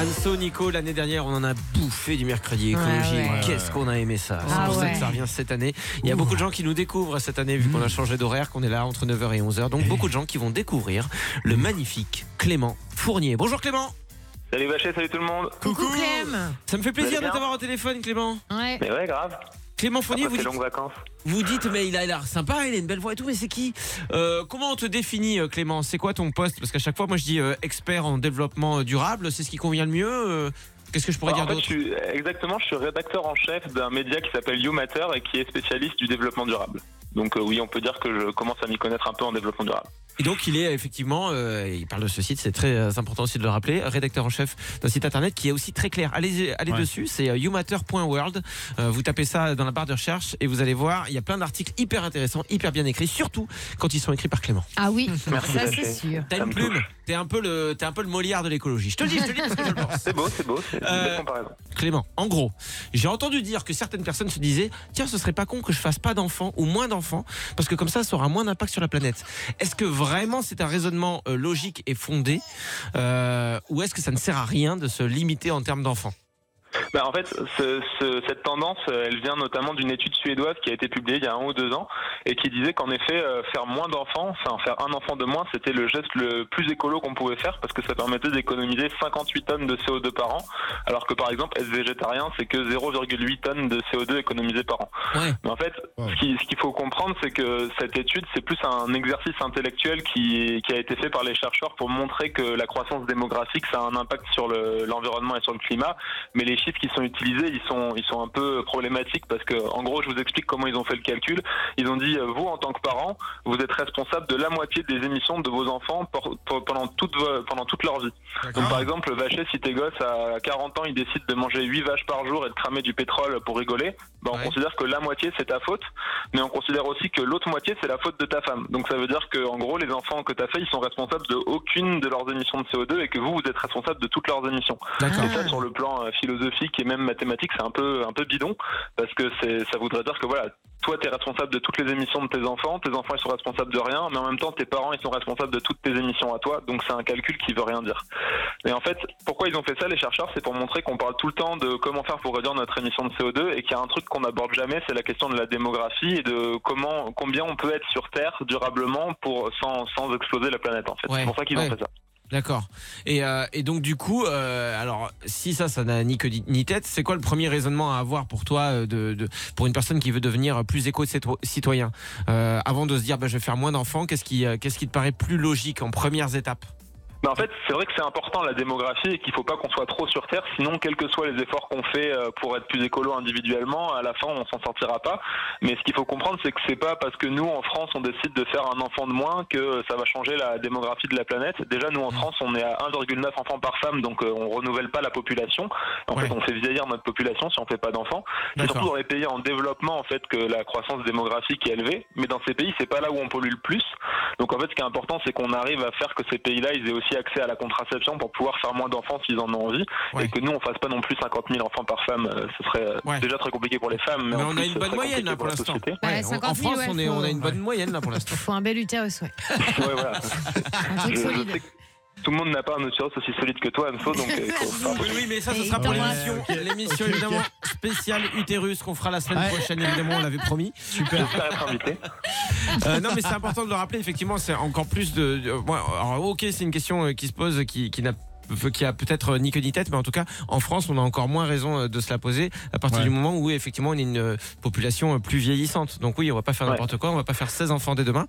Anso, Nico, l'année dernière, on en a bouffé du mercredi écologie. Ouais, ouais. Qu'est-ce qu'on a aimé ça? C'est Ah pour ça que ça revient cette année. Il y a beaucoup de gens qui nous découvrent cette année, vu qu'on a changé d'horaire, qu'on est là entre 9h et 11h. Donc beaucoup de gens qui vont découvrir le magnifique Clément Fournier. Bonjour Clément Salut Vacher, salut tout le monde. Coucou Clem. Ça me fait plaisir de t'avoir au téléphone, Clément. Ouais. Mais ouais, grave. Clément Fournier, Après vous dites, longues vacances. vous dites, mais il a l'air sympa, il a une belle voix et tout, mais c'est qui Euh, Comment on te définit, euh, Clément C'est quoi ton poste Parce qu'à chaque fois, moi, je dis euh, expert en développement durable, c'est ce qui convient le mieux. Qu'est-ce que je pourrais Alors, dire d'autre suis, exactement, je suis rédacteur en chef d'un média qui s'appelle YouMatter et qui est spécialiste du développement durable. Donc euh, oui, on peut dire que je commence à m'y connaître un peu en développement durable. Et donc il est effectivement, euh, il parle de ce site, c'est très euh, important aussi de le rappeler, rédacteur en chef d'un site internet qui est aussi très clair. Allez, allez Ouais. dessus, c'est euh, youmatter.world. Euh, vous tapez ça dans la barre de recherche et vous allez voir, il y a plein d'articles hyper intéressants, hyper bien écrits, surtout quand ils sont écrits par Clément. Ah oui, Merci, ça c'est sûr. T'as une me plume, t'es un peu le, t'es un peu le Molière de l'écologie. Je te le dis, je te le dis parce que je le pense. C'est beau, c'est beau, c'est une Euh, belle comparaison. Clément, en gros, j'ai entendu dire que certaines personnes se disaient tiens, ce serait pas con que je fasse pas d'enfants ou moins d'enfants parce que comme ça, ça aura moins d'impact sur la planète. Est-ce que vraiment c'est un raisonnement euh, logique et fondé euh, ou est-ce que ça ne sert à rien de se limiter en termes d'enfants? Bah, en fait, ce- ce- cette tendance, euh, elle vient notamment d'une étude suédoise qui a été publiée il y a un ou deux ans et qui disait qu'en effet, euh, faire moins d'enfants, enfin faire un enfant de moins, c'était le geste le plus écolo qu'on pouvait faire parce que ça permettait d'économiser 58 tonnes de CO2 par an, alors que par exemple, être végétarien, c'est que 0,8 tonnes de CO2 économisées par an. Ouais. Mais en fait, ce qui- ce qu'il faut comprendre, c'est que cette étude, c'est plus un exercice intellectuel qui, qui a été fait par les chercheurs pour montrer que la croissance démographique, ça a un impact sur le- l'environnement et sur le climat. Mais les chiffres qui sont utilisés, ils sont, ils sont un peu problématiques parce que, en gros, je vous explique comment ils ont fait le calcul. Ils ont dit, euh, vous, en tant que parent, vous êtes responsable de la moitié des émissions de vos enfants pour- pour- pendant, toute, pendant toute leur vie. Donc, par exemple, Vacher, si tes gosses à 40 ans, ils décident de manger 8 vaches par jour et de cramer du pétrole pour rigoler, ben, on Ouais. considère que la moitié, c'est ta faute, mais on considère aussi que l'autre moitié, c'est la faute de ta femme. Donc, ça veut dire que, en gros, les enfants que tu as fait, ils sont responsables de aucune de leurs émissions de CO2 et que vous, vous êtes responsable de toutes leurs émissions. Et ça, sur le plan euh, et même mathématique, c'est un peu, un peu bidon, parce que ça voudrait dire que voilà, toi, tu es responsable de toutes les émissions de tes enfants, tes enfants, ils sont responsables de rien, mais en même temps, tes parents, ils sont responsables de toutes tes émissions à toi, donc c'est un calcul qui veut rien dire. Et en fait, pourquoi ils ont fait ça, les chercheurs C'est pour montrer qu'on parle tout le temps de comment faire pour réduire notre émission de CO2 et qu'il y a un truc qu'on n'aborde jamais, c'est la question de la démographie et de comment, combien on peut être sur Terre durablement pour, sans, sans exploser la planète, en fait. Ouais, C'est pour ça qu'ils ouais. ont fait ça. D'accord. Et, euh, et donc du coup, euh, alors si ça, ça n'a ni queue ni tête, c'est quoi le premier raisonnement à avoir pour toi, euh, pour une personne qui veut devenir plus éco-citoyen? Avant de se dire, bah, je vais faire moins d'enfants, qu'est-ce qui, qu'est-ce qui te paraît plus logique en premières étapes? Mais en fait, c'est vrai que c'est important la démographie et qu'il faut pas qu'on soit trop sur Terre, sinon, quels que soient les efforts qu'on fait euh, pour être plus écolo individuellement, à la fin, on s'en sortira pas. Mais ce qu'il faut comprendre, c'est que c'est pas parce que nous, en France, on décide de faire un enfant de moins que ça va changer la démographie de la planète. Déjà, nous, en France, on est à 1,9 enfants par femme, donc euh, on renouvelle pas la population. En Ouais. fait, on fait vieillir notre population si on fait pas d'enfants. C'est surtout dans les pays en développement, en fait, que la croissance démographique est élevée. Mais dans ces pays, c'est pas là où on pollue le plus. Donc en fait, ce qui est important, c'est qu'on arrive à faire que ces pays-là, ils aient aussi accès à la contraception pour pouvoir faire moins d'enfants s'ils en ont envie, Ouais. et que nous, on fasse pas non plus 50 000 enfants par femme. Euh, Ce serait euh, Ouais. déjà très compliqué pour les femmes, mais, on a plus, une bonne moyenne là pour la l'instant. Ouais, en- 50 en 000, France, on, est, on a une bonne moyenne là pour l'instant. Il faut un bel utérus, ouais. Ouais, voilà. Un truc Je- je solide. Tout le monde n'a pas un utérus aussi solide que toi, Anso, donc euh, il faut faire Oui, oui, mais ça, ce sera pour l'émission. L'émission, ok, ok. évidemment, spéciale utérus qu'on fera la semaine Ouais. prochaine, évidemment, on l'avait promis. Super. J'espère être invité. Euh, non, mais c'est important de le rappeler. Effectivement, c'est encore plus de. de- bon, alors, ok, c'est une question euh, qui se pose, qui, qui n'a qui a peut-être ni queue ni tête, mais en tout cas, en France, on a encore moins raison euh, de se la poser à partir Ouais. du moment où effectivement on est une euh, population euh, plus vieillissante. Donc oui, on va pas faire Ouais. n'importe quoi, on va pas faire 16 enfants dès demain,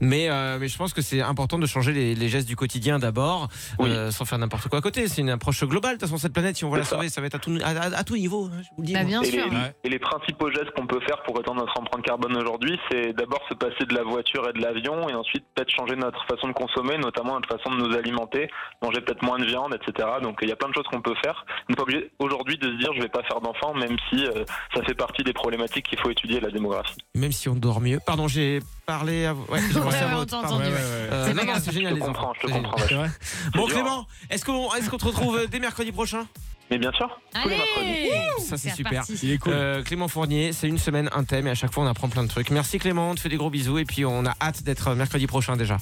mais euh, mais je pense que c'est important de changer les, les gestes du quotidien d'abord, Oui. euh, sans faire n'importe quoi à côté. C'est une approche globale. De toute façon, cette planète, si on veut la sauver, ça va être à tout à, à- à tout niveau. hein, je vous le dis. Bah, moi. bien Et sûr. les, Ouais. et les principaux gestes qu'on peut faire pour réduire notre empreinte carbone aujourd'hui, c'est d'abord se passer de la voiture et de l'avion, et ensuite peut-être changer notre façon de consommer, notamment notre façon de nous alimenter, manger peut-être moins de viande, etc. Donc il y a plein de choses qu'on peut faire. On n'est pas obligé aujourd'hui de se dire je vais pas faire d'enfants, même si euh, ça fait partie des problématiques qu'il faut étudier la démographie. Même si on dort mieux. Pardon, j'ai parlé à vous. Ouais, Ouais, ouais. Ouais, ouais. ouais, ouais. Euh, C'est non, non, c'est Je génial te les comprends, je te comprends. Vrai Bon. Clément, est-ce qu'on est-ce qu'on te retrouve euh, dès mercredi prochain? Mais bien sûr, tous les mercredis. Allez Ça, c'est super. reparti. Il est cool. Euh, Clément Fournier, c'est une semaine, un thème et à chaque fois on apprend plein de trucs. Merci Clément, on te fait des gros bisous et puis on a hâte d'être mercredi prochain déjà.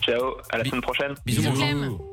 Ciao, à la Bi- semaine prochaine. Bisous, Bisous.